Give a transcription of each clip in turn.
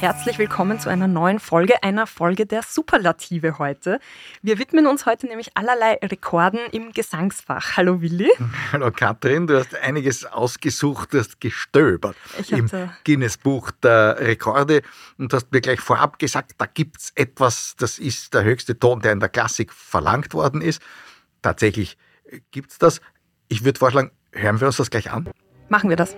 Herzlich willkommen zu einer neuen Folge, einer Folge der Superlative heute. Wir widmen uns heute nämlich allerlei Rekorden im Gesangsfach. Hallo Willi. Hallo Katrin, du hast einiges ausgesucht, du hast gestöbert im Guinness-Buch der Rekorde und hast mir gleich vorab gesagt, da gibt es etwas, das ist der höchste Ton, der in der Klassik verlangt worden ist. Tatsächlich gibt es das. Ich würde vorschlagen, hören wir uns das gleich an. Machen wir das.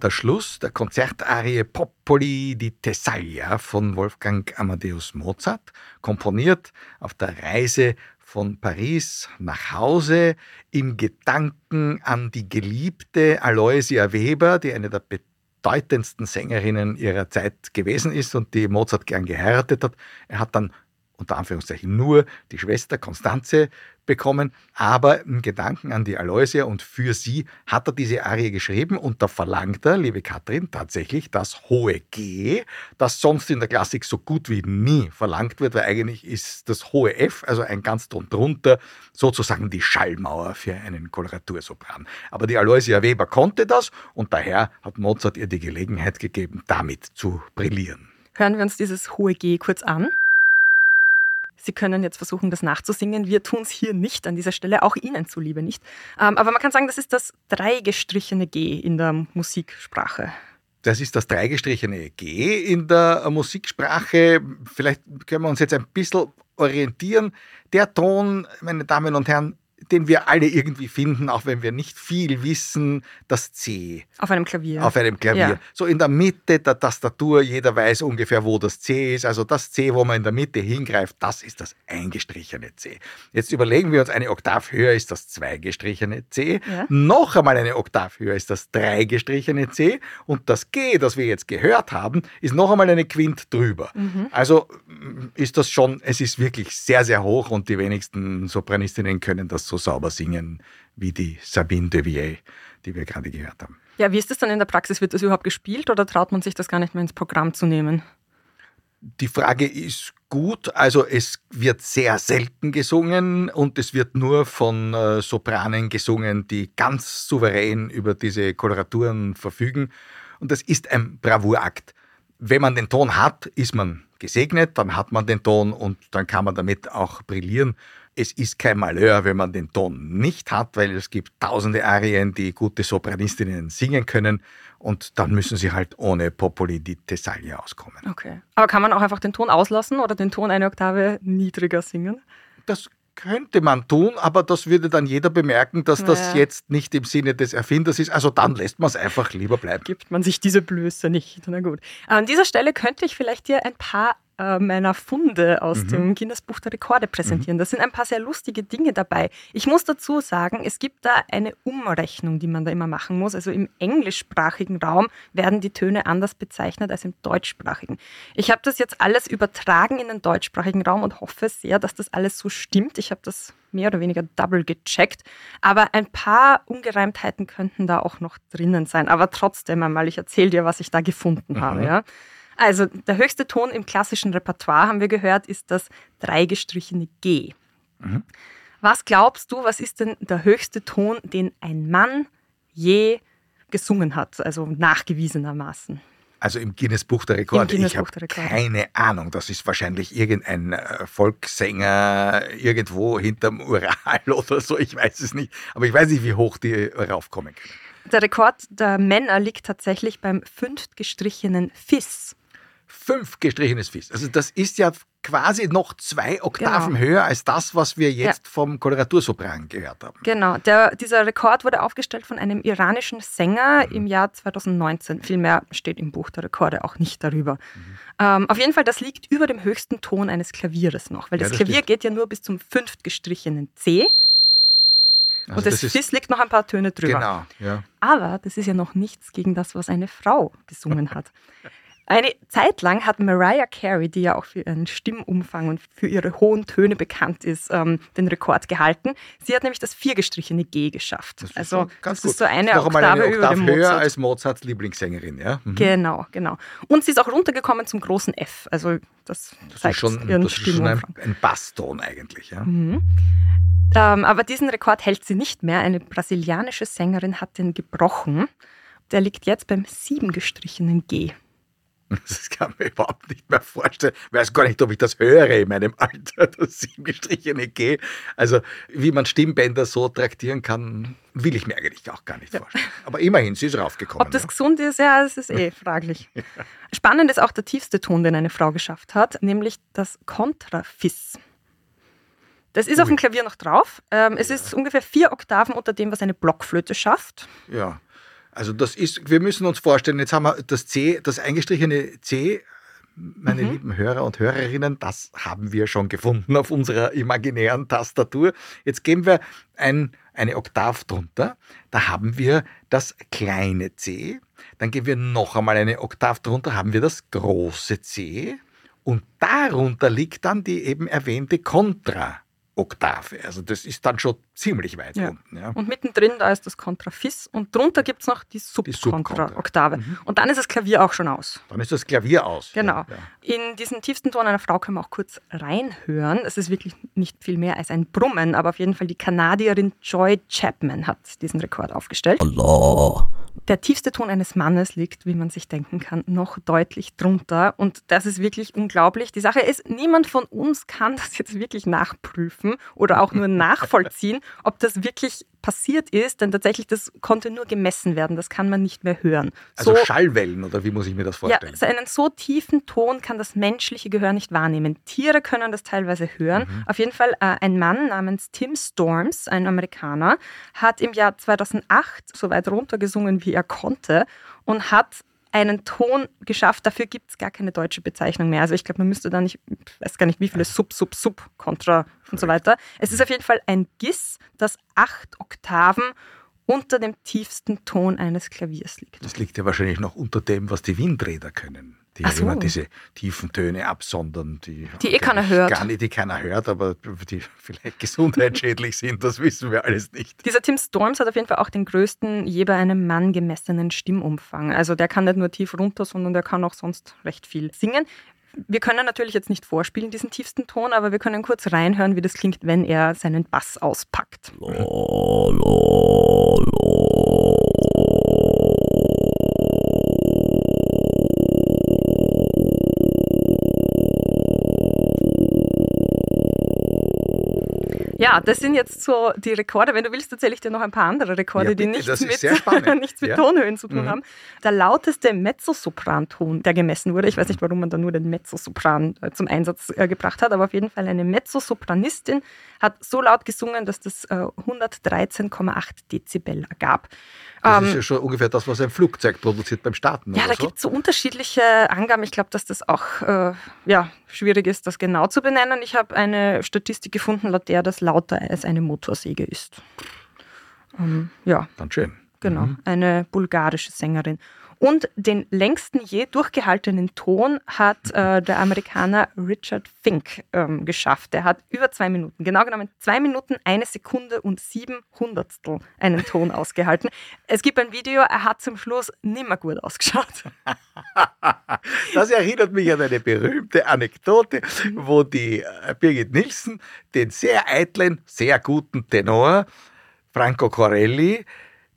Der Schluss der Konzertarie Popoli di Thessalia von Wolfgang Amadeus Mozart, komponiert auf der Reise von Paris nach Hause im Gedanken an die geliebte Aloysia Weber, die eine der bedeutendsten Sängerinnen ihrer Zeit gewesen ist und die Mozart gern geheiratet hat. Er hat dann unter Anführungszeichen nur die Schwester Konstanze bekommen, aber im Gedanken an die Aloysia und für sie hat er diese Arie geschrieben und da verlangt er, liebe Katrin, tatsächlich das hohe G, das sonst in der Klassik so gut wie nie verlangt wird, weil eigentlich ist das hohe F, also ein ganz Ton drunter, sozusagen die Schallmauer für einen Koloratursopran. Aber die Aloysia Weber konnte das und daher hat Mozart ihr die Gelegenheit gegeben, damit zu brillieren. Hören wir uns dieses hohe G kurz an. Sie können jetzt versuchen, das nachzusingen. Wir tun es hier nicht an dieser Stelle, auch Ihnen zuliebe nicht. Ähm, aber man kann sagen, das ist das dreigestrichene G in der Musiksprache. Das ist das dreigestrichene G in der Musiksprache. Vielleicht können wir uns jetzt ein bisschen orientieren. Der Ton, meine Damen und Herren, den wir alle irgendwie finden, auch wenn wir nicht viel wissen, das C. Auf einem Klavier. Auf einem Klavier. Ja. So in der Mitte der Tastatur, jeder weiß ungefähr, wo das C ist. Also das C, wo man in der Mitte hingreift, das ist das eingestrichene C. Jetzt überlegen wir uns, eine Oktav höher ist das zweigestrichene C. Ja. Noch einmal eine Oktav höher ist das dreigestrichene C. Und das G, das wir jetzt gehört haben, ist noch einmal eine Quint drüber. Mhm. Also ist das schon, es ist wirklich sehr, sehr hoch und die wenigsten Sopranistinnen können das so sauber singen wie die Sabine Devier, die wir gerade gehört haben. Ja, wie ist das dann in der Praxis? Wird das überhaupt gespielt oder traut man sich das gar nicht mehr ins Programm zu nehmen? Die Frage ist gut. Also es wird sehr selten gesungen und es wird nur von äh, Sopranen gesungen, die ganz souverän über diese Koloraturen verfügen. Und das ist ein Bravourakt. Wenn man den Ton hat, ist man gesegnet, dann hat man den Ton und dann kann man damit auch brillieren. Es ist kein Malheur, wenn man den Ton nicht hat, weil es gibt tausende Arien, die gute Sopranistinnen singen können und dann müssen sie halt ohne Popoli di Thessalia auskommen. Okay. Aber kann man auch einfach den Ton auslassen oder den Ton eine Oktave niedriger singen? Das könnte man tun, aber das würde dann jeder bemerken, dass naja. das jetzt nicht im Sinne des Erfinders ist. Also dann lässt man es einfach lieber bleiben. Gibt man sich diese Blöße nicht. Na gut. An dieser Stelle könnte ich vielleicht dir ein paar äh, meiner Funde aus mhm. dem Guinness Buch der Rekorde präsentieren. Mhm. Da sind ein paar sehr lustige Dinge dabei. Ich muss dazu sagen, es gibt da eine Umrechnung, die man da immer machen muss. Also im englischsprachigen Raum werden die Töne anders bezeichnet als im deutschsprachigen. Ich habe das jetzt alles übertragen in den deutschsprachigen Raum und hoffe sehr, dass das alles so stimmt. Ich habe das mehr oder weniger double gecheckt. Aber ein paar Ungereimtheiten könnten da auch noch drinnen sein. Aber trotzdem einmal, ich erzähle dir, was ich da gefunden mhm. habe. Ja. Also der höchste Ton im klassischen Repertoire, haben wir gehört, ist das dreigestrichene G. Mhm. Was glaubst du, was ist denn der höchste Ton, den ein Mann je gesungen hat, also nachgewiesenermaßen? Also im Guinness Buch der Rekorde. Ich habe keine Ahnung. Das ist wahrscheinlich irgendein äh, Volkssänger irgendwo hinterm Ural oder so. Ich weiß es nicht. Aber ich weiß nicht, wie hoch die raufkommen können. Der Rekord der Männer liegt tatsächlich beim fünftgestrichenen Fis fünf gestrichenes Fis. Also das ist ja quasi noch zwei Oktaven genau. höher als das, was wir jetzt ja. vom Koloratursopran gehört haben. Genau, Der, dieser Rekord wurde aufgestellt von einem iranischen Sänger mhm. im Jahr 2019. Viel mehr steht im Buch der Rekorde auch nicht darüber. Mhm. Ähm, auf jeden Fall, das liegt über dem höchsten Ton eines Klavieres noch, weil das, ja, das Klavier stimmt. geht ja nur bis zum fünftgestrichenen C. Also und das, das Fis liegt noch ein paar Töne drüber. Genau, ja. Aber das ist ja noch nichts gegen das, was eine Frau gesungen hat. Eine Zeit lang hat Mariah Carey, die ja auch für ihren Stimmumfang und für ihre hohen Töne bekannt ist, ähm, den Rekord gehalten. Sie hat nämlich das viergestrichene G geschafft. Das also das gut. ist so eine Noch Oktave, eine über dem Mozart. höher als Mozarts Lieblingssängerin, ja? Mhm. Genau, genau. Und sie ist auch runtergekommen zum großen F. Also das, das zeigt ist schon, ihren das ist schon ein, ein Basston eigentlich, ja. Mhm. Ähm, aber diesen Rekord hält sie nicht mehr. Eine brasilianische Sängerin hat den gebrochen. Der liegt jetzt beim siebengestrichenen G. Das kann man überhaupt nicht mehr vorstellen. Ich weiß gar nicht, ob ich das höre in meinem Alter, das siebengestrichene G. Also, wie man Stimmbänder so traktieren kann, will ich mir eigentlich auch gar nicht ja. vorstellen. Aber immerhin, sie ist raufgekommen. Ob das ja. gesund ist, ja, das ist eh fraglich. ja. Spannend ist auch der tiefste Ton, den eine Frau geschafft hat, nämlich das Kontrafis. Das ist Ui. auf dem Klavier noch drauf. Ähm, es ist ungefähr vier Oktaven unter dem, was eine Blockflöte schafft. Ja. Also das ist, wir müssen uns vorstellen, jetzt haben wir das C, das eingestrichene C, meine mhm. lieben Hörer und Hörerinnen, das haben wir schon gefunden auf unserer imaginären Tastatur. Jetzt geben wir ein, eine Oktav drunter, da haben wir das kleine C, dann geben wir noch einmal eine Oktav drunter, haben wir das große C und darunter liegt dann die eben erwähnte Kontra. Oktave. Also das ist dann schon ziemlich weit ja. unten. Ja. Und mittendrin, da ist das Kontrafis und drunter gibt es noch die Subkontra-Oktave. Mhm. Und dann ist das Klavier auch schon aus. Dann ist das Klavier aus. Genau. Ja, In diesen tiefsten Ton einer Frau können wir auch kurz reinhören. Es ist wirklich nicht viel mehr als ein Brummen, aber auf jeden Fall die Kanadierin Joy Chapman hat diesen Rekord aufgestellt. Allah. Der tiefste Ton eines Mannes liegt, wie man sich denken kann, noch deutlich drunter. Und das ist wirklich unglaublich. Die Sache ist, niemand von uns kann das jetzt wirklich nachprüfen oder auch nur nachvollziehen, ob das wirklich passiert ist, denn tatsächlich das konnte nur gemessen werden, das kann man nicht mehr hören. Also so, Schallwellen oder wie muss ich mir das vorstellen? Ja, einen so tiefen Ton kann das menschliche Gehör nicht wahrnehmen. Tiere können das teilweise hören. Mhm. Auf jeden Fall äh, ein Mann namens Tim Storms, ein Amerikaner, hat im Jahr 2008 so weit runtergesungen, wie er konnte und hat einen Ton geschafft. Dafür gibt es gar keine deutsche Bezeichnung mehr. Also ich glaube, man müsste da nicht, ich weiß gar nicht, wie viele Sub, Sub, Sub, Kontra und so weiter. Es ist auf jeden Fall ein Gis, das acht Oktaven unter dem tiefsten Ton eines Klaviers liegt. Das liegt ja wahrscheinlich noch unter dem, was die Windräder können die so. immer diese tiefen Töne absondern, die, die eh keiner hört. Gar nicht, die keiner hört, aber die vielleicht gesundheitsschädlich sind, das wissen wir alles nicht. Dieser Tim Storms hat auf jeden Fall auch den größten je bei einem Mann gemessenen Stimmumfang. Also der kann nicht nur tief runter, sondern der kann auch sonst recht viel singen. Wir können natürlich jetzt nicht vorspielen, diesen tiefsten Ton, aber wir können kurz reinhören, wie das klingt, wenn er seinen Bass auspackt. Lo, lo, lo. Ja, das sind jetzt so die Rekorde. Wenn du willst, erzähle ich dir noch ein paar andere Rekorde, ja, die nichts mit, nichts mit ja. Tonhöhen zu tun mhm. haben. Der lauteste Mezzosopranton, der gemessen wurde, ich weiß nicht, warum man da nur den Mezzosopran äh, zum Einsatz äh, gebracht hat, aber auf jeden Fall eine Mezzosopranistin hat so laut gesungen, dass das 113,8 äh, Dezibel ergab. Das Ähm, ist ja schon ungefähr das, was ein Flugzeug produziert beim Starten. Ja, da so. gibt es so unterschiedliche Angaben. Ich glaube, dass das auch äh, ja, schwierig ist, das genau zu benennen. Ich habe eine Statistik gefunden, laut der das lauter als eine Motorsäge ist. Ähm, ja, Dann schön. genau. Mhm. Eine bulgarische Sängerin. Und den längsten je durchgehaltenen Ton hat äh, der Amerikaner Richard Fink ähm, geschafft. Der hat über zwei Minuten, genau genommen zwei Minuten, eine Sekunde und sieben Hundertstel einen Ton ausgehalten. Es gibt ein Video, er hat zum Schluss nimmer gut ausgeschaut. Das erinnert mich an eine berühmte Anekdote, wo die äh, Birgit Nilsson den sehr eitlen, sehr guten Tenor Franco Corelli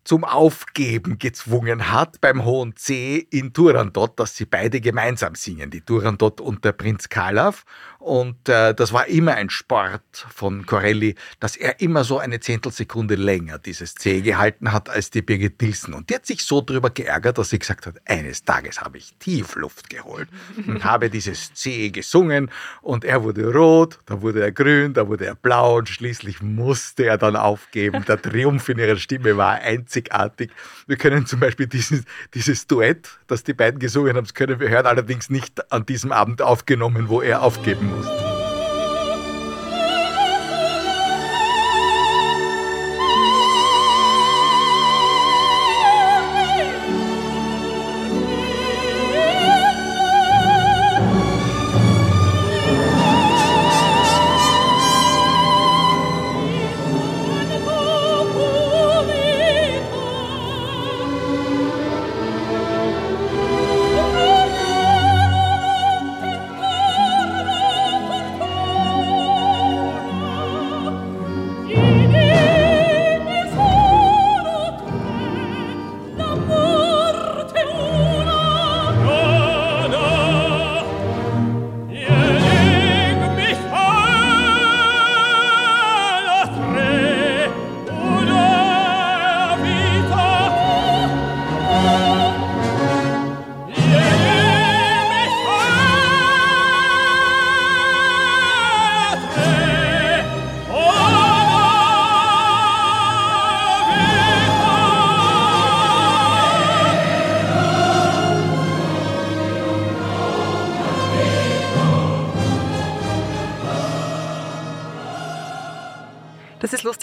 zum Aufgeben gezwungen hat beim Hohen C in Turandot, dass sie beide gemeinsam singen, die Turandot und der Prinz Kalav. Und äh, das war immer ein Sport von Corelli, dass er immer so eine Zehntelsekunde länger dieses C gehalten hat als die Birgit Nilsson. Und die hat sich so drüber geärgert, dass sie gesagt hat, eines Tages habe ich Tiefluft geholt und habe dieses C gesungen und er wurde rot, dann wurde er grün, dann wurde er blau und schließlich musste er dann aufgeben. Der Triumph in ihrer Stimme war einzigartig. Wir können zum Beispiel dieses, dieses Duett, das die beiden gesungen haben, das können wir hören, allerdings nicht an diesem Abend aufgenommen, wo er aufgeben musste.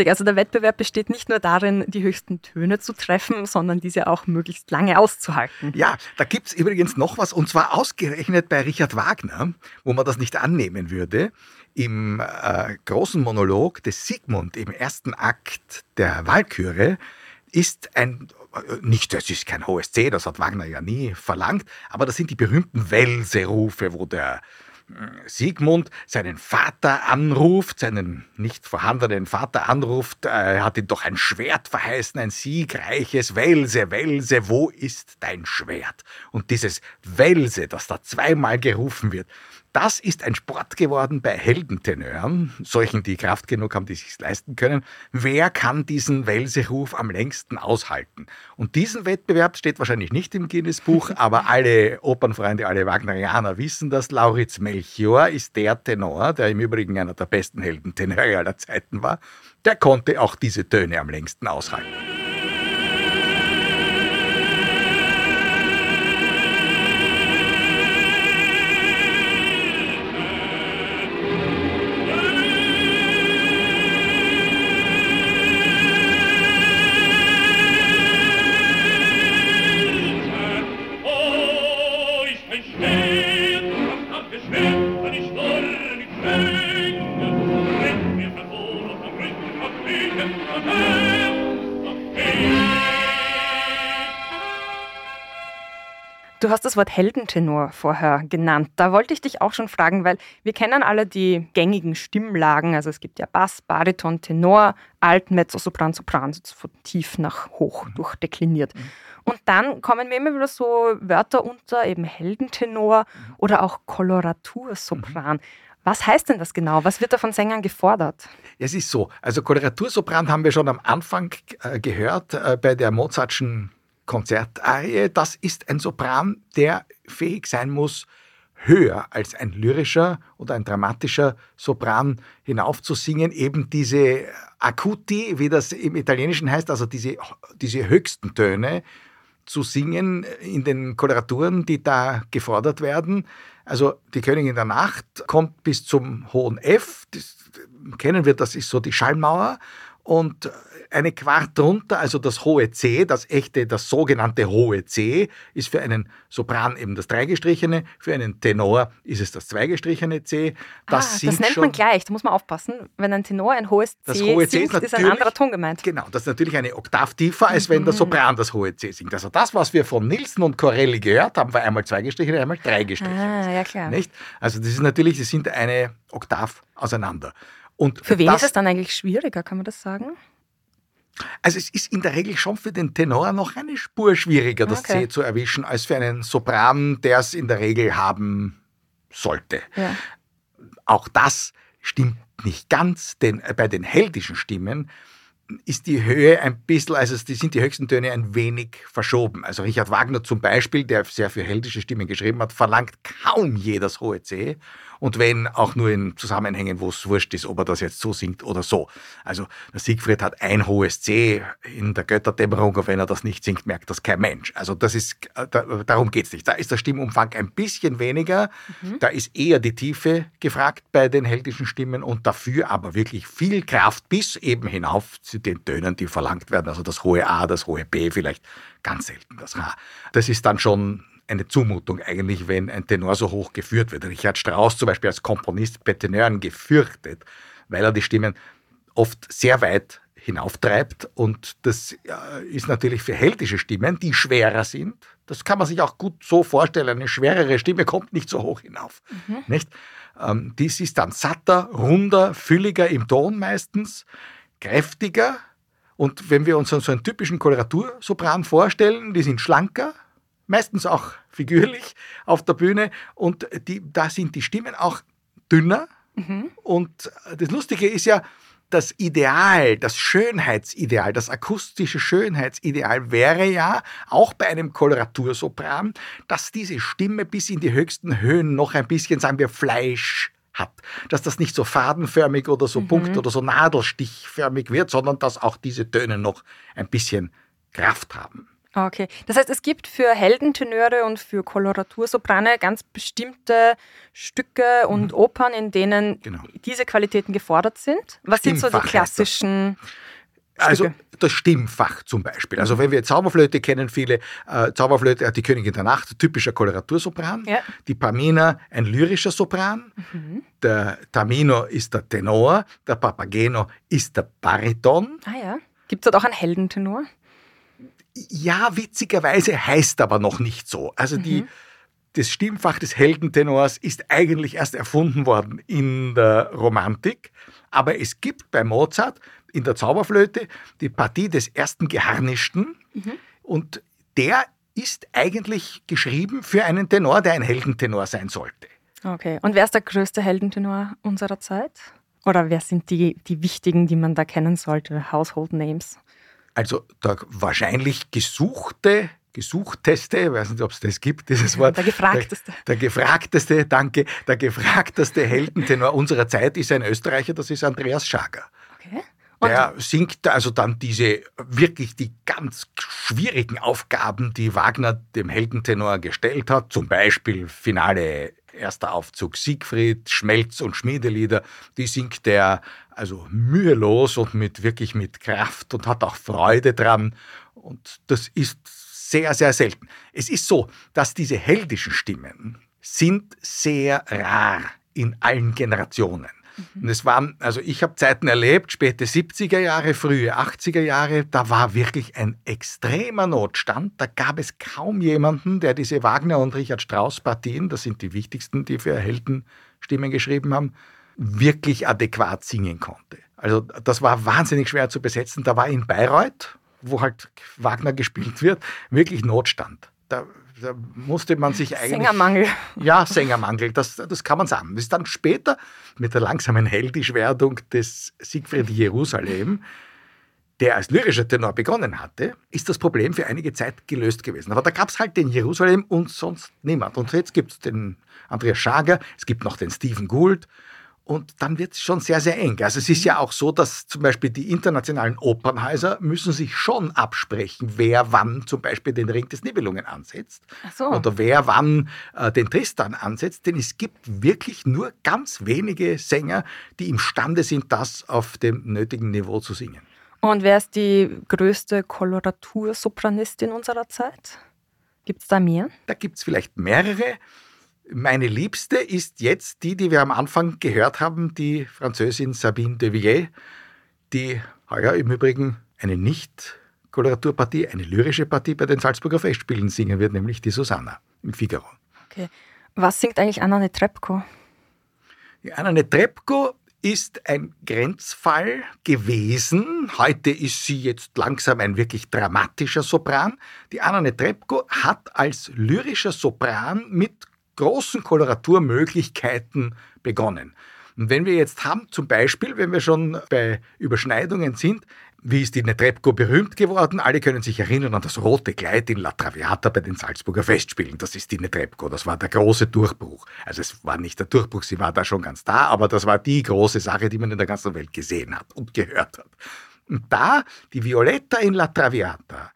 Lustig. Also der Wettbewerb besteht nicht nur darin, die höchsten Töne zu treffen, sondern diese auch möglichst lange auszuhalten. Ja, da gibt's übrigens noch was, und zwar ausgerechnet bei Richard Wagner, wo man das nicht annehmen würde. Im äh, großen Monolog des Sigmund im ersten Akt der Walküre ist ein, äh, nicht, das ist kein hohes C, das hat Wagner ja nie verlangt, aber das sind die berühmten Welse-Rufe, wo der Sigmund seinen Vater anruft, seinen nicht vorhandenen Vater anruft, äh, er hat ihm doch ein Schwert verheißen, ein siegreiches Welse, Welse, wo ist dein Schwert? Und dieses Welse, das da zweimal gerufen wird, das ist ein Sport geworden bei Heldentenören, solchen, die Kraft genug haben, die sich leisten können. Wer kann diesen Welseruf am längsten aushalten? Und diesen Wettbewerb steht wahrscheinlich nicht im Guinness-Buch, aber alle Opernfreunde, alle Wagnerianer wissen das. Lauritz Melchior ist der Tenor, der im Übrigen einer der besten Heldentenöre aller Zeiten war. Der konnte auch diese Töne am längsten aushalten. Du hast das Wort Heldentenor vorher genannt. Da wollte ich dich auch schon fragen, weil wir kennen alle die gängigen Stimmlagen. Also es gibt ja Bass, Bariton, Tenor, Alt, Mezzo, Sopran, Sopran, so von tief nach hoch durchdekliniert. Und dann kommen mir immer wieder so Wörter unter, eben Heldentenor oder auch Koloratursopran. Was heißt denn das genau? Was wird da von Sängern gefordert? Es ist so, also Koloratursopran haben wir schon am Anfang äh, gehört äh, bei der Mozartschen Konzertarie. Das ist ein Sopran, der fähig sein muss, höher als ein lyrischer oder ein dramatischer Sopran hinaufzusingen, eben diese Acuti, wie das im Italienischen heißt, also diese, diese höchsten Töne zu singen in den Koloraturen, die da gefordert werden. Also die Königin der Nacht kommt bis zum hohen F, das kennen wir, das ist so die Schallmauer und eine Quart drunter, also das hohe C, das echte, das sogenannte hohe C, ist für einen Sopran eben das dreigestrichene, für einen Tenor ist es das zweigestrichene C. Das, ah, das nennt man gleich, da muss man aufpassen. Wenn ein Tenor ein hohes C, das hohe C singt, ist, ist ein anderer Ton gemeint. Genau, das ist natürlich eine Oktav tiefer, als wenn der mhm. Sopran das hohe C singt. Also das, was wir von Nilsson und Corelli gehört haben, war einmal zweigestrichene, einmal dreigestrichene. Ah, ja klar. Nicht? Also das ist natürlich, sie sind eine Oktav auseinander. Und für wen das, ist es dann eigentlich schwieriger, kann man das sagen? Also es ist in der Regel schon für den Tenor noch eine Spur schwieriger, das okay. C zu erwischen, als für einen Sopran, der es in der Regel haben sollte. Ja. Auch das stimmt nicht ganz, denn bei den heldischen Stimmen ist die Höhe ein bisschen, also die sind die höchsten Töne ein wenig verschoben. Also Richard Wagner zum Beispiel, der sehr für heldische Stimmen geschrieben hat, verlangt kaum jedes hohe C und wenn auch nur in Zusammenhängen, wo es wurscht ist, ob er das jetzt so singt oder so. Also der Siegfried hat ein hohes C in der Götterdämmerung und wenn er das nicht singt, merkt das kein Mensch. Also das ist, äh, da, darum geht's nicht. Da ist der Stimmumfang ein bisschen weniger, mhm. da ist eher die Tiefe gefragt bei den heldischen Stimmen und dafür aber wirklich viel Kraft bis eben hinauf zu den Tönen, die verlangt werden. Also das hohe A, das hohe B, vielleicht ganz selten das H. Das ist dann schon eine Zumutung eigentlich, wenn ein Tenor so hoch geführt wird. Richard Strauss zum Beispiel als Komponist bei Tenören gefürchtet, weil er die Stimmen oft sehr weit hinauftreibt und das ist natürlich für heldische Stimmen, die schwerer sind. Das kann man sich auch gut so vorstellen. Eine schwerere Stimme kommt nicht so hoch hinauf. Mhm. Nicht? Ähm, dies ist dann satter, runder, fülliger im Ton meistens, kräftiger. Und wenn wir uns so einen typischen Koloratursopran vorstellen, die sind schlanker, meistens auch figürlich auf der Bühne und die, da sind die Stimmen auch dünner. Mhm. Und das Lustige ist ja, das Ideal, das Schönheitsideal, das akustische Schönheitsideal wäre ja auch bei einem Koloratursopran, dass diese Stimme bis in die höchsten Höhen noch ein bisschen, sagen wir, Fleisch hat. Dass das nicht so fadenförmig oder so mhm. punkt- oder so nadelstichförmig wird, sondern dass auch diese Töne noch ein bisschen Kraft haben. Okay, das heißt, es gibt für Heldentenöre und für Koloratursoprane ganz bestimmte Stücke und mhm. Opern, in denen genau. diese Qualitäten gefordert sind. Was sind so die klassischen also das Stimmfach zum Beispiel. Also wenn wir Zauberflöte kennen, viele äh, Zauberflöte hat die Königin der Nacht, typischer Koloratursopran. Ja. Die Pamina, ein lyrischer Sopran. Mhm. Der Tamino ist der Tenor. Der Papageno ist der Bariton. Ah ja. Gibt es dort auch einen Heldentenor? Ja, witzigerweise heißt aber noch nicht so. Also mhm. die, das Stimmfach des Heldentenors ist eigentlich erst erfunden worden in der Romantik. Aber es gibt bei Mozart in der Zauberflöte die Partie des ersten Geharnischten. Mhm. Und der ist eigentlich geschrieben für einen Tenor, der ein Heldentenor sein sollte. Okay. Und wer ist der größte Heldentenor unserer Zeit? Oder wer sind die, die wichtigen, die man da kennen sollte? Household Names? Also der wahrscheinlich gesuchte, gesuchteste, ich weiß nicht, ob es das gibt, dieses Wort. Der gefragteste. Der, der, gefragteste, danke, der gefragteste Heldentenor unserer Zeit ist ein Österreicher, das ist Andreas Schager. Okay. Und der singt also dann diese wirklich die ganz schwierigen Aufgaben, die Wagner dem Heldentenor gestellt hat, zum Beispiel Finale erster Aufzug Siegfried, Schmelz und Schmiedelieder, die singt er also mühelos und mit wirklich mit Kraft und hat auch Freude dran. Und das ist sehr, sehr selten. Es ist so, dass diese heldischen Stimmen sind sehr rar in allen Generationen. Und es waren, also ich habe Zeiten erlebt, späte 70er Jahre, frühe 80er Jahre, da war wirklich ein extremer Notstand. Da gab es kaum jemanden, der diese Wagner und Richard Strauss Partien, das sind die wichtigsten, die für Heldenstimmen geschrieben haben, wirklich adäquat singen konnte. Also das war wahnsinnig schwer zu besetzen. Da war in Bayreuth, wo halt Wagner gespielt wird, wirklich Notstand. Da da musste man sich eigentlich. Sängermangel. Ja, Sängermangel, das, das kann man sagen. Das ist dann später mit der langsamen Heldischwerdung des Siegfried Jerusalem der als lyrischer Tenor begonnen hatte, ist das Problem für einige Zeit gelöst gewesen. Aber da gab es halt den Jerusalem und sonst niemand. Und jetzt gibt es den Andreas Schager, es gibt noch den Stephen Gould und dann wird es schon sehr, sehr eng. Also es ist ja auch so, dass zum Beispiel die internationalen Opernhäuser müssen sich schon absprechen, wer wann zum Beispiel den Ring des Nibelungen ansetzt. So. Oder wer wann äh, den Tristan ansetzt. Denn es gibt wirklich nur ganz wenige Sänger, die imstande sind, das auf dem nötigen Niveau zu singen. Und wer ist die größte Koloratursopranistin unserer Zeit? Gibt es da mehr? Da gibt es vielleicht mehrere. Meine liebste ist jetzt die, die wir am Anfang gehört haben, die Französin Sabine de Villiers, die heuer im Übrigen eine Nicht-Koloraturpartie, eine lyrische Partie bei den Salzburger Festspielen singen wird, nämlich die Susanna im Figaro. Okay. Was singt eigentlich Anna Netrebko? Die Anna Netrebko ist ein Grenzfall gewesen. Heute ist sie jetzt langsam ein wirklich dramatischer Sopran. Die Anna Netrebko hat als lyrischer Sopran mit großen Koloraturmöglichkeiten begonnen. Und wenn wir jetzt haben, zum Beispiel, wenn wir schon bei Überschneidungen sind, wie ist die Netrebko berühmt geworden? Alle können sich erinnern an das rote Kleid in La Traviata bei den Salzburger Festspielen. Das ist die Netrebko. Das war der große Durchbruch. Also es war nicht der Durchbruch, sie war da schon ganz da, aber das war die große Sache, die man in der ganzen Welt gesehen hat und gehört hat. Und da, die Violetta in La Traviata,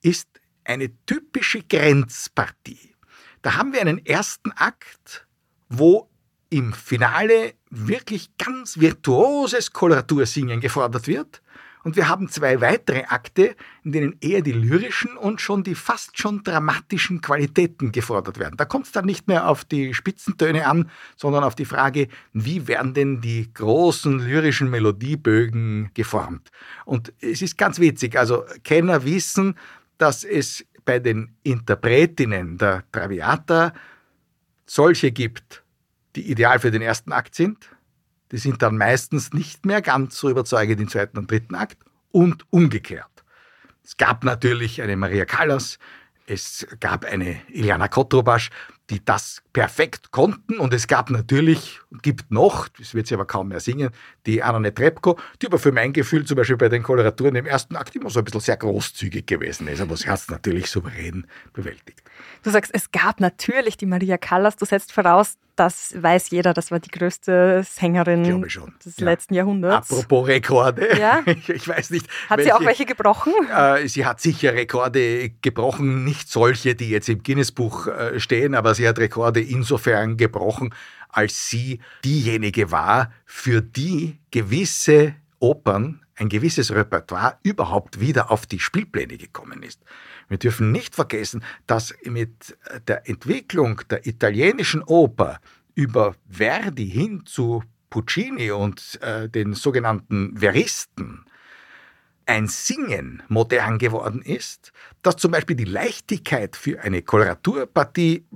ist eine typische Grenzpartie. Da haben wir einen ersten Akt, wo im Finale wirklich ganz virtuoses Koloratursingen gefordert wird. Und wir haben zwei weitere Akte, in denen eher die lyrischen und schon die fast schon dramatischen Qualitäten gefordert werden. Da kommt es dann nicht mehr auf die Spitzentöne an, sondern auf die Frage, wie werden denn die großen lyrischen Melodiebögen geformt. Und es ist ganz witzig, also Kenner wissen, dass es bei den Interpretinnen der Traviata solche gibt, die ideal für den ersten Akt sind. Die sind dann meistens nicht mehr ganz so überzeugend im zweiten und dritten Akt und umgekehrt. Es gab natürlich eine Maria Callas, es gab eine Iliana Kotrobasch, die das perfekt konnten. Und es gab natürlich, gibt noch, das wird sie aber kaum mehr singen, die Anna Netrebko, die aber für mein Gefühl zum Beispiel bei den Koloraturen im ersten Akt immer so ein bisschen sehr großzügig gewesen ist. Aber sie hat es natürlich souverän bewältigt. Du sagst, es gab natürlich die Maria Callas. Du setzt voraus, das weiß jeder, das war die größte Sängerin des Ja. letzten Jahrhunderts. Apropos Rekorde, Ja? ich, ich weiß nicht. Hat sie auch welche gebrochen? Äh, sie hat sicher Rekorde gebrochen, nicht solche, die jetzt im Guinness-Buch äh, stehen, aber sie hat Rekorde insofern gebrochen, als sie diejenige war, für die gewisse Opern, ein gewisses Repertoire überhaupt wieder auf die Spielpläne gekommen ist. Wir dürfen nicht vergessen, dass mit der Entwicklung der italienischen Oper über Verdi hin zu Puccini und äh, den sogenannten Veristen ein Singen modern geworden ist, das zum Beispiel die Leichtigkeit für eine Koloraturpartie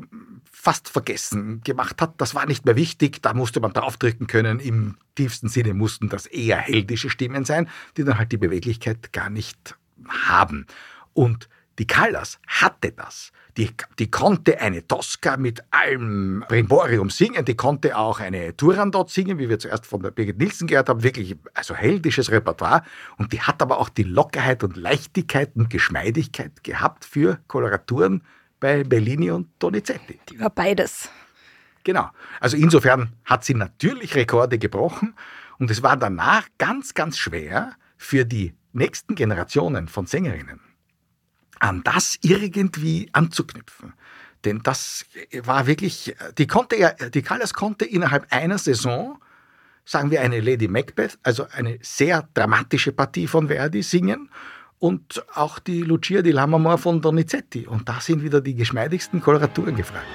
fast vergessen gemacht hat. Das war nicht mehr wichtig, da musste man draufdrücken können. Im tiefsten Sinne mussten das eher heldische Stimmen sein, die dann halt die Beweglichkeit gar nicht haben. Und die Callas hatte das. Die, die konnte eine Tosca mit allem Brimborium singen, die konnte auch eine Turandot singen, wie wir zuerst von der Birgit Nilsson gehört haben, wirklich also heldisches Repertoire. Und die hat aber auch die Lockerheit und Leichtigkeit und Geschmeidigkeit gehabt für Koloraturen bei Bellini und Donizetti. Die war beides. Genau. Also insofern hat sie natürlich Rekorde gebrochen und es war danach ganz, ganz schwer für die nächsten Generationen von Sängerinnen an das irgendwie anzuknüpfen. Denn das war wirklich, die konnte ja, die Callas konnte innerhalb einer Saison, sagen wir eine Lady Macbeth, also eine sehr dramatische Partie von Verdi singen und auch die Lucia di Lammermoor von Donizetti. Und da sind wieder die geschmeidigsten Koloraturen gefragt.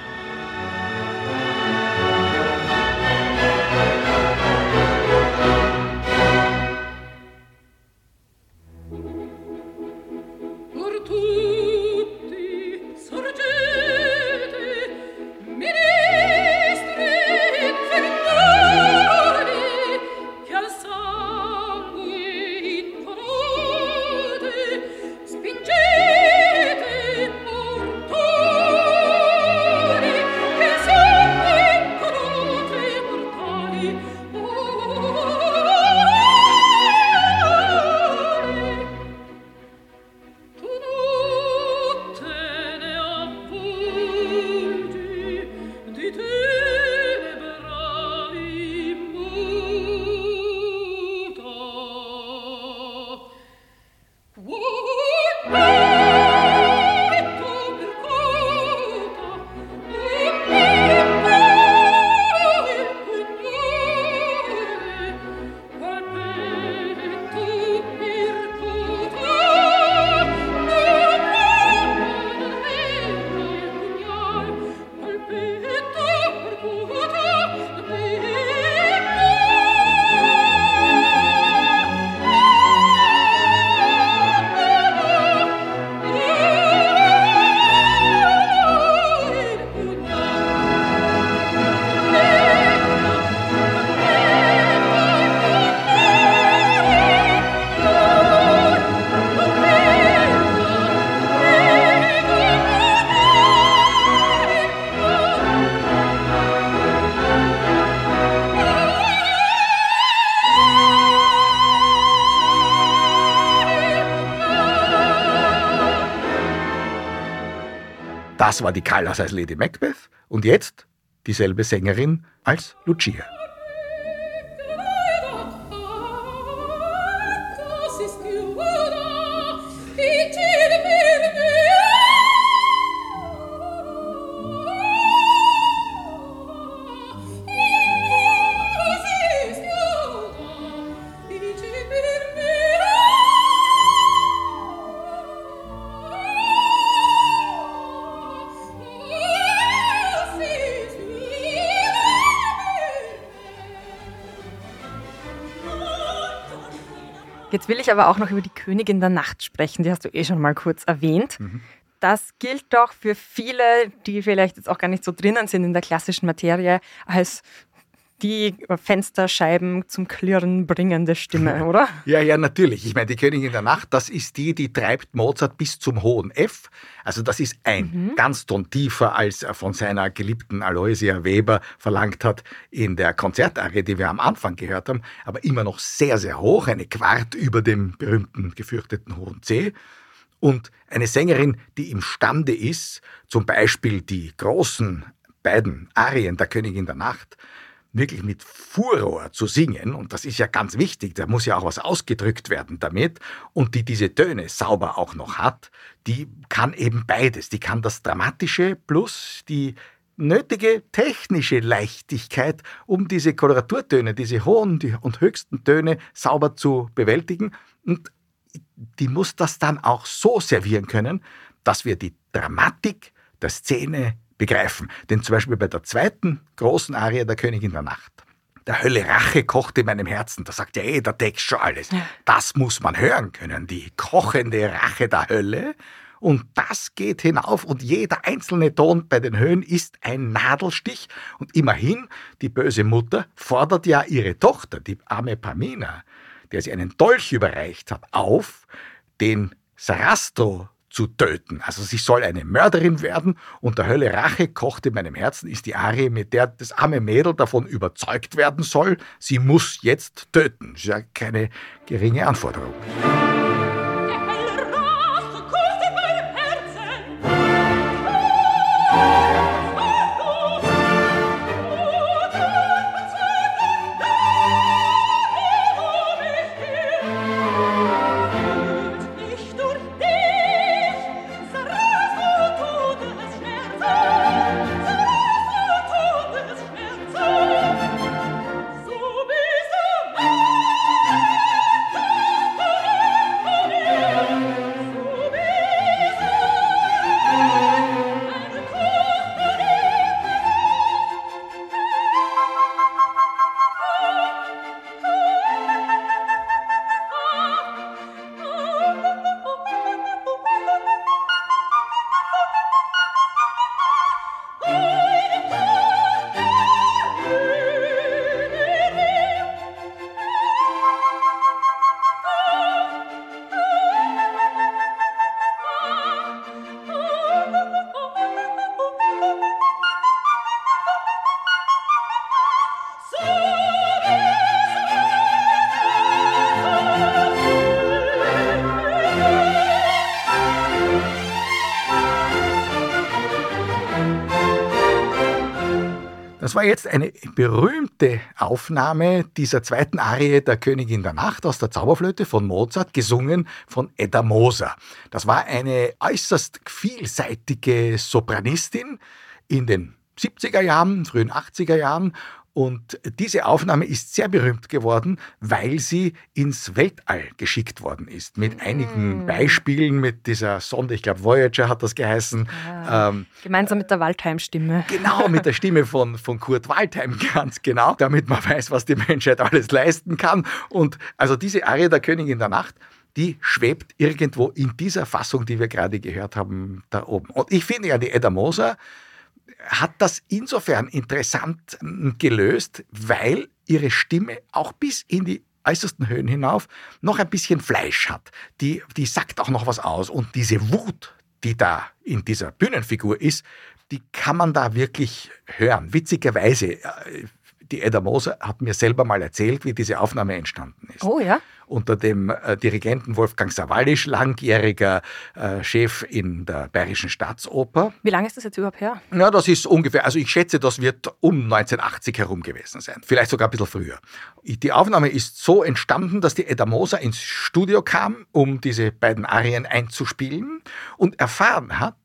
Das war die Callas als Lady Macbeth und jetzt dieselbe Sängerin als Lucia. Jetzt will ich aber auch noch über die Königin der Nacht sprechen. Die hast du eh schon mal kurz erwähnt. Das gilt doch für viele, die vielleicht jetzt auch gar nicht so drinnen sind in der klassischen Materie, als die Fensterscheiben zum Klirren bringende Stimme, oder? Ja, ja, natürlich. Ich meine, die Königin der Nacht, das ist die, die treibt Mozart bis zum hohen F. Also das ist ein ganz Ton tiefer, als er von seiner geliebten Aloysia Weber verlangt hat in der Konzertarie, die wir am Anfang gehört haben, aber immer noch sehr, sehr hoch, eine Quart über dem berühmten, gefürchteten hohen C. Und eine Sängerin, die imstande ist, zum Beispiel die großen beiden Arien der Königin der Nacht, wirklich mit Furor zu singen, und das ist ja ganz wichtig, da muss ja auch was ausgedrückt werden damit, und die diese Töne sauber auch noch hat, die kann eben beides. Die kann das Dramatische plus die nötige technische Leichtigkeit, um diese Koloraturtöne, diese hohen und höchsten Töne sauber zu bewältigen. Und die muss das dann auch so servieren können, dass wir die Dramatik der Szene begreifen. Denn zum Beispiel bei der zweiten großen Arie der Königin der Nacht, der Hölle Rache kocht in meinem Herzen, da sagt ja eh der Text schon alles. Das muss man hören können, die kochende Rache der Hölle. Und das geht hinauf und jeder einzelne Ton bei den Höhen ist ein Nadelstich. Und immerhin, die böse Mutter fordert ja ihre Tochter, die arme Pamina, der sie einen Dolch überreicht hat, auf, den Sarastro zu töten. Also sie soll eine Mörderin werden und der Hölle Rache kocht in meinem Herzen ist die Arie, mit der das arme Mädel davon überzeugt werden soll, sie muss jetzt töten. Das ist ja keine geringe Anforderung. Das war jetzt eine berühmte Aufnahme dieser zweiten Arie der Königin der Nacht aus der Zauberflöte von Mozart, gesungen von Edda Moser. Das war eine äußerst vielseitige Sopranistin in den 70er Jahren, frühen 80er Jahren und diese Aufnahme ist sehr berühmt geworden, weil sie ins Weltall geschickt worden ist. Mit einigen Beispielen, mit dieser Sonde, ich glaube Voyager hat das geheißen. Ähm, Gemeinsam mit der Waldheim-Stimme. Genau, mit der Stimme von, von Kurt Waldheim, ganz genau, damit man weiß, was die Menschheit alles leisten kann. Und also diese Arie der Königin der Nacht, die schwebt irgendwo in dieser Fassung, die wir gerade gehört haben, da oben. Und ich finde ja, die Edda Moser hat das insofern interessant mm, gelöst, weil ihre Stimme auch bis in die äußersten Höhen hinauf noch ein bisschen Fleisch hat. Die, die sagt auch noch was aus. Und diese Wut, die da in dieser Bühnenfigur ist, die kann man da wirklich hören. Witzigerweise, äh, die Edda Moser hat mir selber mal erzählt, wie diese Aufnahme entstanden ist. Oh ja. Unter dem äh, Dirigenten Wolfgang Sawallisch, langjähriger äh, Chef in der Bayerischen Staatsoper. Wie lange ist das jetzt überhaupt her? Ja, das ist ungefähr, also ich schätze, das wird um 1980 herum gewesen sein. Vielleicht sogar ein bisschen früher. Die Aufnahme ist so entstanden, dass die Edda Moser ins Studio kam, um diese beiden Arien einzuspielen und erfahren hat,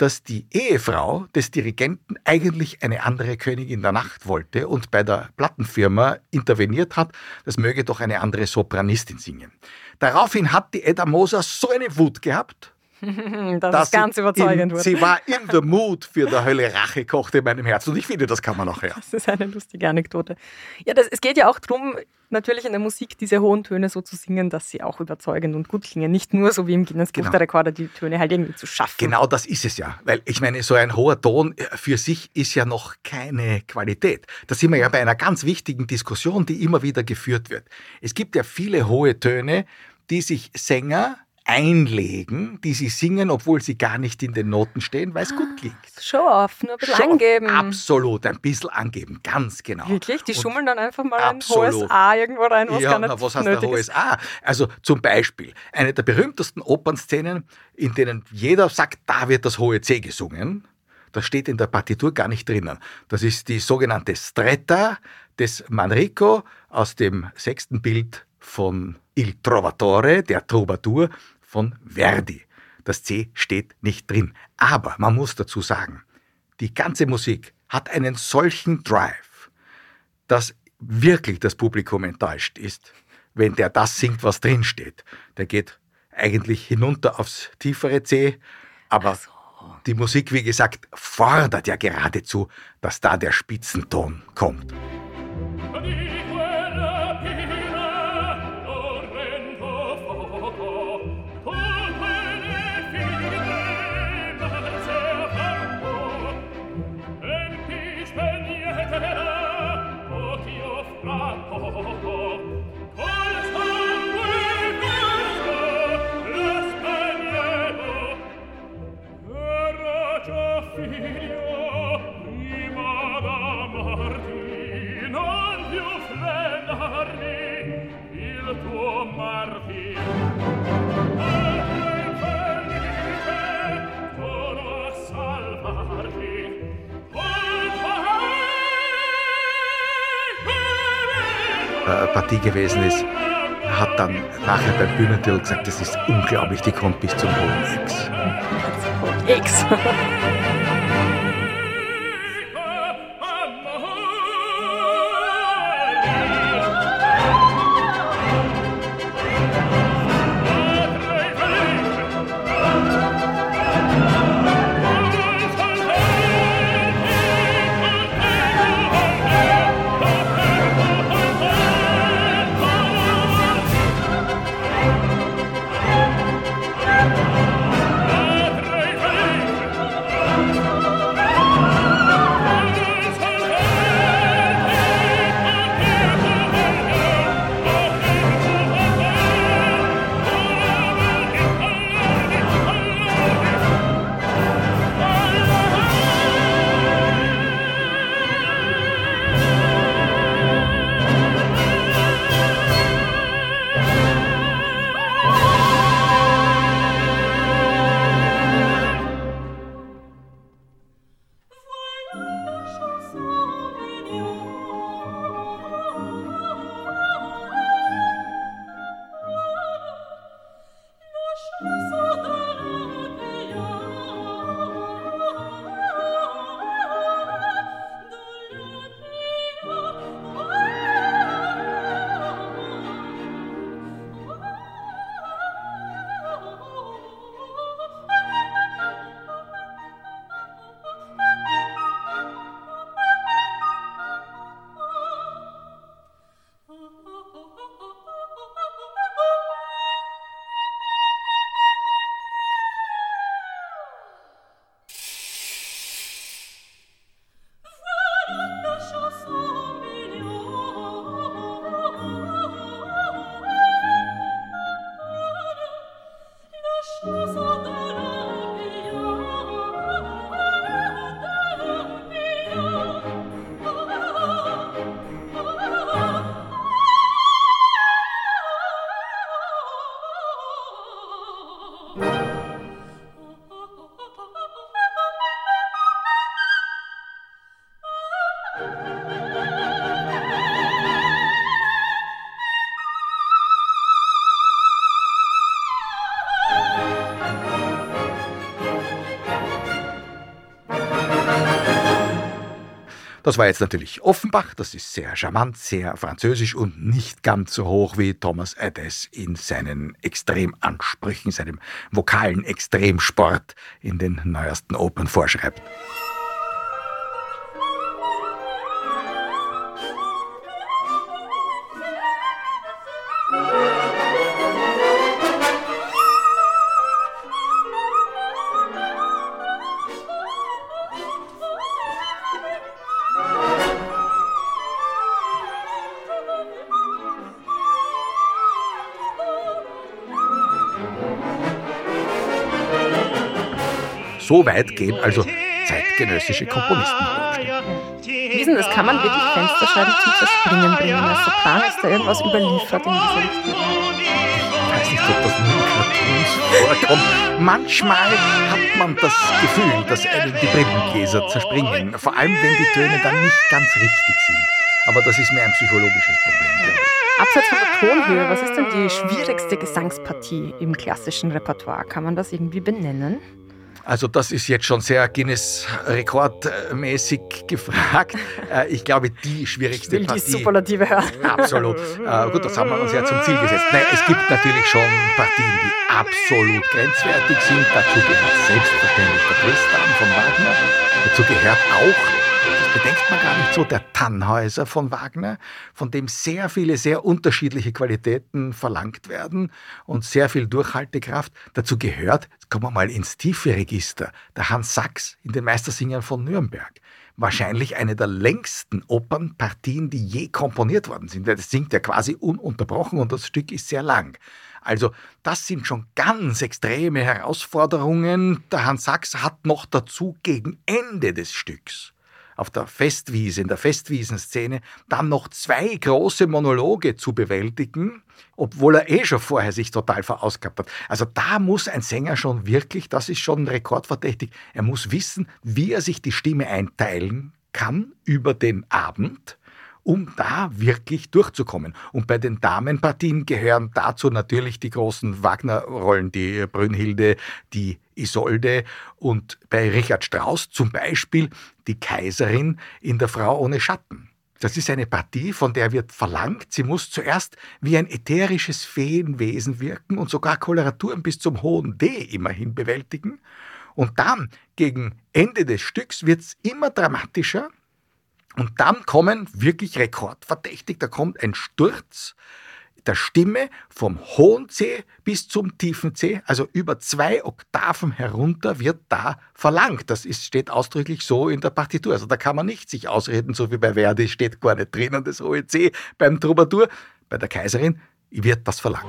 dass die Ehefrau des Dirigenten eigentlich eine andere Königin der Nacht wollte und bei der Plattenfirma interveniert hat, das möge doch eine andere Sopranistin singen. Daraufhin hat die Edda Moser so eine Wut gehabt, das dass ist ganz überzeugend. in, wurde. sie war in the mood für der Hölle Rache kochte in meinem Herzen und ich finde, das kann man auch hören. Das ist eine lustige Anekdote. Ja, das, es geht ja auch darum, natürlich in der Musik diese hohen Töne so zu singen, dass sie auch überzeugend und gut klingen. Nicht nur so wie im Guinness Buch Genau. der Rekorde, die Töne halt irgendwie zu schaffen. Genau das ist es ja. Weil ich meine, so ein hoher Ton äh, für sich ist ja noch keine Qualität. Da sind wir ja bei einer ganz wichtigen Diskussion, die immer wieder geführt wird. Es gibt ja viele hohe Töne, die sich Sänger einlegen, die sie singen, obwohl sie gar nicht in den Noten stehen, weil es gut klingt. Show-off, nur ein bisschen angeben. Absolut, ein bisschen angeben, ganz genau. Wirklich? Die schummeln dann einfach mal ein Absolut. hohes A irgendwo rein, was ja, gar nicht na, was heißt nötig ein hohes. A? Also zum Beispiel eine der berühmtesten Opernszenen, in denen jeder sagt, da wird das hohe C gesungen. Das steht in der Partitur gar nicht drinnen. Das ist die sogenannte Stretta des Manrico aus dem sechsten Bild von Il Trovatore, der Troubadour von Verdi. Das C steht nicht drin. Aber man muss dazu sagen, die ganze Musik hat einen solchen Drive, dass wirklich das Publikum enttäuscht ist, wenn der das singt, was drinsteht. Der geht eigentlich hinunter aufs tiefere C, aber die Musik, wie gesagt, fordert ja geradezu, dass da der Spitzenton kommt. Di Partie gewesen ist, hat dann nachher beim Bühnentil gesagt, das ist unglaublich, die kommt bis zum hohen X. X. Das war jetzt natürlich Offenbach, das ist sehr charmant, sehr französisch und nicht ganz so hoch wie Thomas Adès in seinen Extremansprüchen, seinem vokalen Extremsport in den neuesten Opern vorschreibt. So weit gehen also zeitgenössische Komponisten. Wiesen, das kann man wirklich Fensterscheiben zum Zerspringen bringen. Als Sopran ist da irgendwas überliefert in dieser Richtung. Ich weiß nicht, ob das nur in Cartoons vorkommt. Manchmal hat man das Gefühl, dass einem die Brillengläser zerspringen. Vor allem, wenn die Töne dann nicht ganz richtig sind. Aber das ist mehr ein psychologisches Problem, glaube ich. Abseits von der Tonhöhe, was ist denn die schwierigste Gesangspartie im klassischen Repertoire? Kann man das irgendwie benennen? Also das ist jetzt schon sehr Guinness-Rekordmäßig gefragt. Äh, Ich glaube, die schwierigste Will die Partie. Superlative hören. Absolut. Äh, gut, das haben wir uns ja zum Ziel gesetzt. Nein, es gibt natürlich schon Partien, die absolut grenzwertig sind. Dazu gehört selbstverständlich der Tristan von Wagner. Dazu gehört auch, bedenkt man gar nicht so, der Tannhäuser von Wagner, von dem sehr viele, sehr unterschiedliche Qualitäten verlangt werden und sehr viel Durchhaltekraft. Dazu gehört, kommen wir mal ins tiefe Register, der Hans Sachs in den Meistersingern von Nürnberg wahrscheinlich eine der längsten Opernpartien, die je komponiert worden sind. Das singt ja quasi ununterbrochen und das Stück ist sehr lang. Also das sind schon ganz extreme Herausforderungen. Der Hans Sachs hat noch dazu gegen Ende des Stücks auf der Festwiese, in der Festwiesenszene, dann noch zwei große Monologe zu bewältigen, obwohl er eh schon vorher sich total verausgabt hat. Also da muss ein Sänger schon wirklich, das ist schon rekordverdächtig, er muss wissen, wie er sich die Stimme einteilen kann über den Abend, um da wirklich durchzukommen. Und bei den Damenpartien gehören dazu natürlich die großen Wagner-Rollen, die Brünnhilde, die Isolde und bei Richard Strauss zum Beispiel die Kaiserin in Der Frau ohne Schatten. Das ist eine Partie, von der wird verlangt, sie muss zuerst wie ein ätherisches Feenwesen wirken und sogar Koloraturen bis zum hohen D immerhin bewältigen. Und dann, gegen Ende des Stücks, wird es immer dramatischer. Und dann kommen wirklich rekordverdächtig, da kommt ein Sturz der Stimme vom hohen C bis zum tiefen C, also über zwei Oktaven herunter wird da verlangt. Das ist, steht ausdrücklich so in der Partitur. Also da kann man nicht sich ausreden, so wie bei Verdi steht gar nicht drinnen das hohe C. Beim Troubadour, bei der Kaiserin wird das verlangt.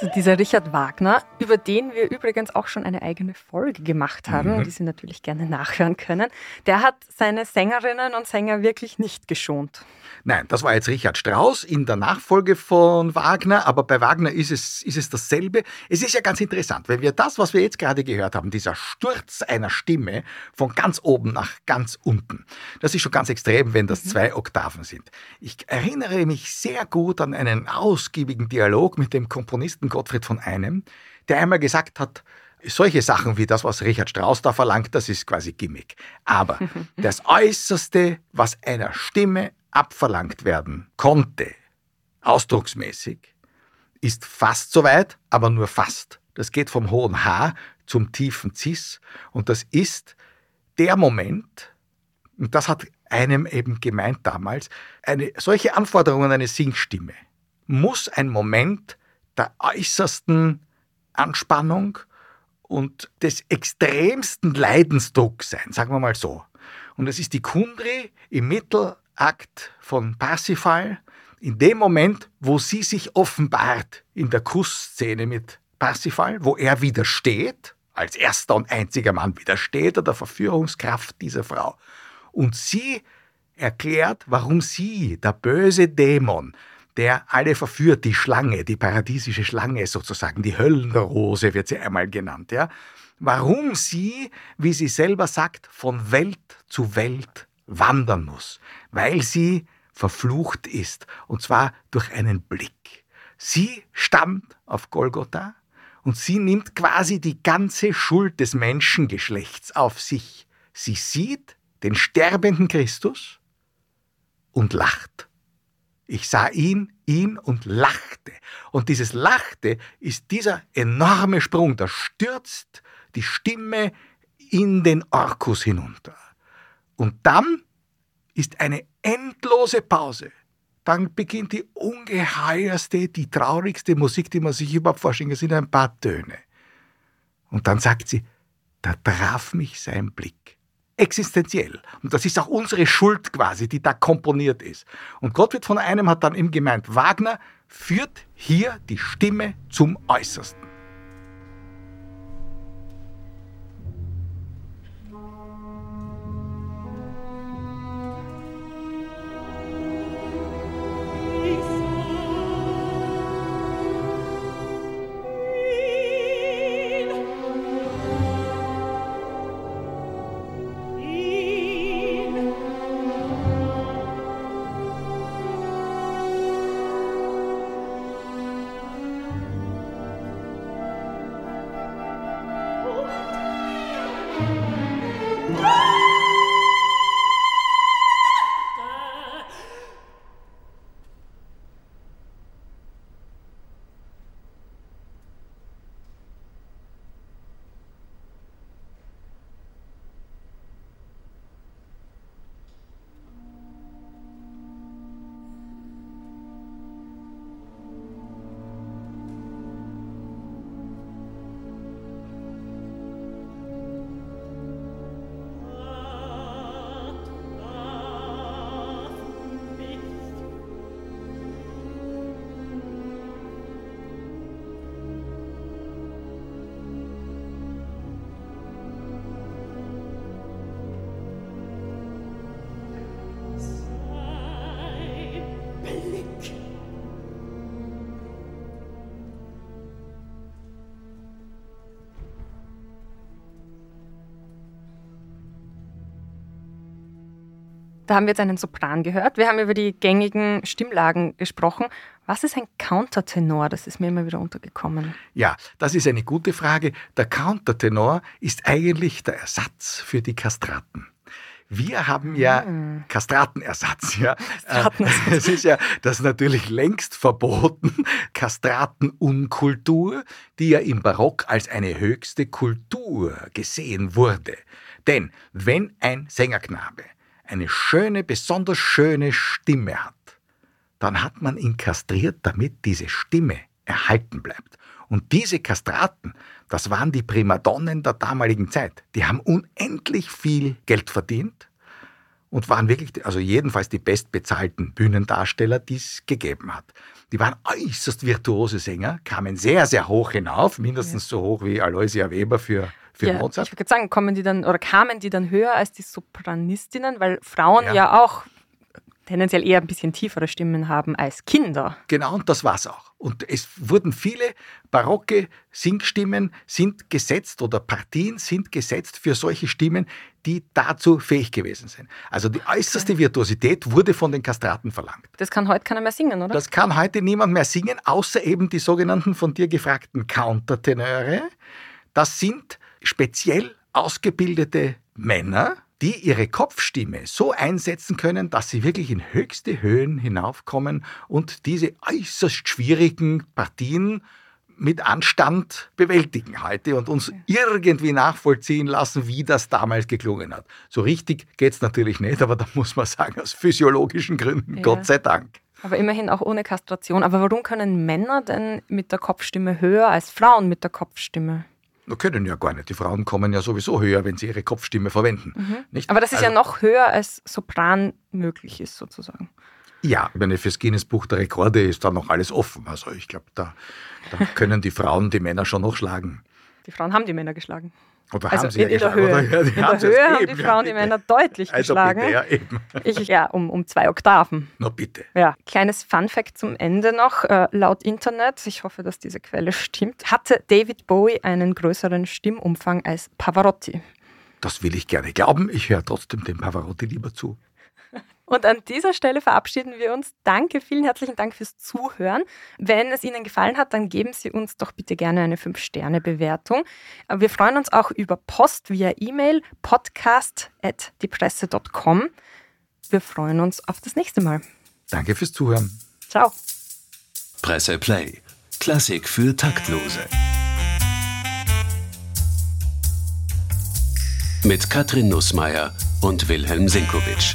Also dieser Richard Wagner, über den wir übrigens auch schon eine eigene Folge gemacht haben, die Sie natürlich gerne nachhören können, der hat seine Sängerinnen und Sänger wirklich nicht geschont. Nein, das war jetzt Richard Strauss in der Nachfolge von Wagner, aber bei Wagner ist es, ist es dasselbe. Es ist ja ganz interessant, wenn wir das, was wir jetzt gerade gehört haben, dieser Sturz einer Stimme von ganz oben nach ganz unten, das ist schon ganz extrem, wenn das zwei Oktaven sind. Ich erinnere mich sehr gut an einen ausgiebigen Dialog mit dem Komponisten Gottfried von Einem, der einmal gesagt hat, solche Sachen wie das, was Richard Strauss da verlangt, das ist quasi Gimmick. Aber das Äußerste, was einer Stimme abverlangt werden konnte, ausdrucksmäßig, ist fast so weit, aber nur fast. Das geht vom hohen H zum tiefen Cis und das ist der Moment, und das hat einem eben gemeint damals, eine solche Anforderung an eine Singstimme muss ein Moment der äußersten Anspannung und des extremsten Leidensdrucks sein, sagen wir mal so. Und es ist die Kundry im Mittelakt von Parsifal, in dem Moment, wo sie sich offenbart in der Kussszene mit Parsifal, wo er widersteht, als erster und einziger Mann widersteht er der Verführungskraft dieser Frau. Und sie erklärt, warum sie, der böse Dämon, der alle verführt, die Schlange, die paradiesische Schlange sozusagen, die Höllenrose wird sie einmal genannt, ja, warum sie, wie sie selber sagt, von Welt zu Welt wandern muss, weil sie verflucht ist, und zwar durch einen Blick. Sie stammt auf Golgotha und sie nimmt quasi die ganze Schuld des Menschengeschlechts auf sich. Sie sieht den sterbenden Christus und lacht. Ich sah ihn, ihn und lachte. Und dieses Lachte ist dieser enorme Sprung, da stürzt die Stimme in den Orkus hinunter. Und dann ist eine endlose Pause. Dann beginnt die ungeheuerste, die traurigste Musik, die man sich überhaupt vorstellen kann. Es sind ein paar Töne. Und dann sagt sie, da traf mich sein Blick. Existenziell. Und das ist auch unsere Schuld quasi, die da komponiert ist. Und Gott wird von einem hat dann ihm gemeint, Wagner führt hier die Stimme zum Äußersten. Da haben wir jetzt einen Sopran gehört. Wir haben über die gängigen Stimmlagen gesprochen. Was ist ein Countertenor? Das ist mir immer wieder untergekommen. Ja, das ist eine gute Frage. Der Countertenor ist eigentlich der Ersatz für die Kastraten. Wir haben ja Hm. Kastratenersatz. Ja. Kastratenersatz. Es ist ja das natürlich längst verboten, Kastratenunkultur, die ja im Barock als eine höchste Kultur gesehen wurde. Denn wenn ein Sängerknabe eine schöne, besonders schöne Stimme hat, dann hat man ihn kastriert, damit diese Stimme erhalten bleibt. Und diese Kastraten, das waren die Primadonnen der damaligen Zeit. Die haben unendlich viel Geld verdient und waren wirklich, also jedenfalls die bestbezahlten Bühnendarsteller, die es gegeben hat. Die waren äußerst virtuose Sänger, kamen sehr, sehr hoch hinauf, mindestens so hoch wie Aloysia Weber für, für ja, Mozart. Ich würde sagen, kommen die dann oder kamen die dann höher als die Sopranistinnen, weil Frauen Ja. ja, auch tendenziell eher ein bisschen tiefere Stimmen haben als Kinder. Genau, und das war's auch. Und es wurden viele barocke Singstimmen sind gesetzt oder Partien sind gesetzt für solche Stimmen, die dazu fähig gewesen sind. Also die äußerste Virtuosität wurde von den Kastraten verlangt. Das kann heute keiner mehr singen, oder? Das kann heute niemand mehr singen, außer eben die sogenannten von dir gefragten Countertenöre. Das sind speziell ausgebildete Männer, die ihre Kopfstimme so einsetzen können, dass sie wirklich in höchste Höhen hinaufkommen und diese äußerst schwierigen Partien mit Anstand bewältigen heute und uns irgendwie nachvollziehen lassen, wie das damals geklungen hat. So richtig geht's natürlich nicht, aber da muss man sagen, aus physiologischen Gründen, Ja. Gott sei Dank. Aber immerhin auch ohne Kastration. Aber warum können Männer denn mit der Kopfstimme höher als Frauen mit der Kopfstimme? Können ja gar nicht. Die Frauen kommen ja sowieso höher, wenn sie ihre Kopfstimme verwenden. Nicht? Aber das ist ja Also, noch höher als Sopran möglich ist, sozusagen. Ja, ich meine, fürs Guinness Buch der Rekorde ist da noch alles offen. Also ich glaube, da, da können die Frauen die Männer schon noch schlagen. Die Frauen haben die Männer geschlagen. Oder Also haben sie in, in der ja Höhe. oder? Ja, in der Höhe haben die ja, Frauen die. Männer deutlich Also geschlagen. bitte, ja, eben. Ich, ja, um, um zwei Oktaven. Na bitte. Ja, kleines Fun-Fact zum Ende noch. Äh, laut Internet, ich hoffe, dass diese Quelle stimmt, hatte David Bowie einen größeren Stimmumfang als Pavarotti. Das will ich gerne glauben. Ich höre trotzdem dem Pavarotti lieber zu. Und an dieser Stelle verabschieden wir uns. Danke, vielen herzlichen Dank fürs Zuhören. Wenn es Ihnen gefallen hat, dann geben Sie uns doch bitte gerne eine 5-Sterne-Bewertung. Wir freuen uns auch über Post via E-Mail podcast.diepresse.com. Wir freuen uns auf das nächste Mal. Danke fürs Zuhören. Ciao. Presse Play. Klassik für Taktlose. Mit Katrin Nussmeier und Wilhelm Sinkowitsch.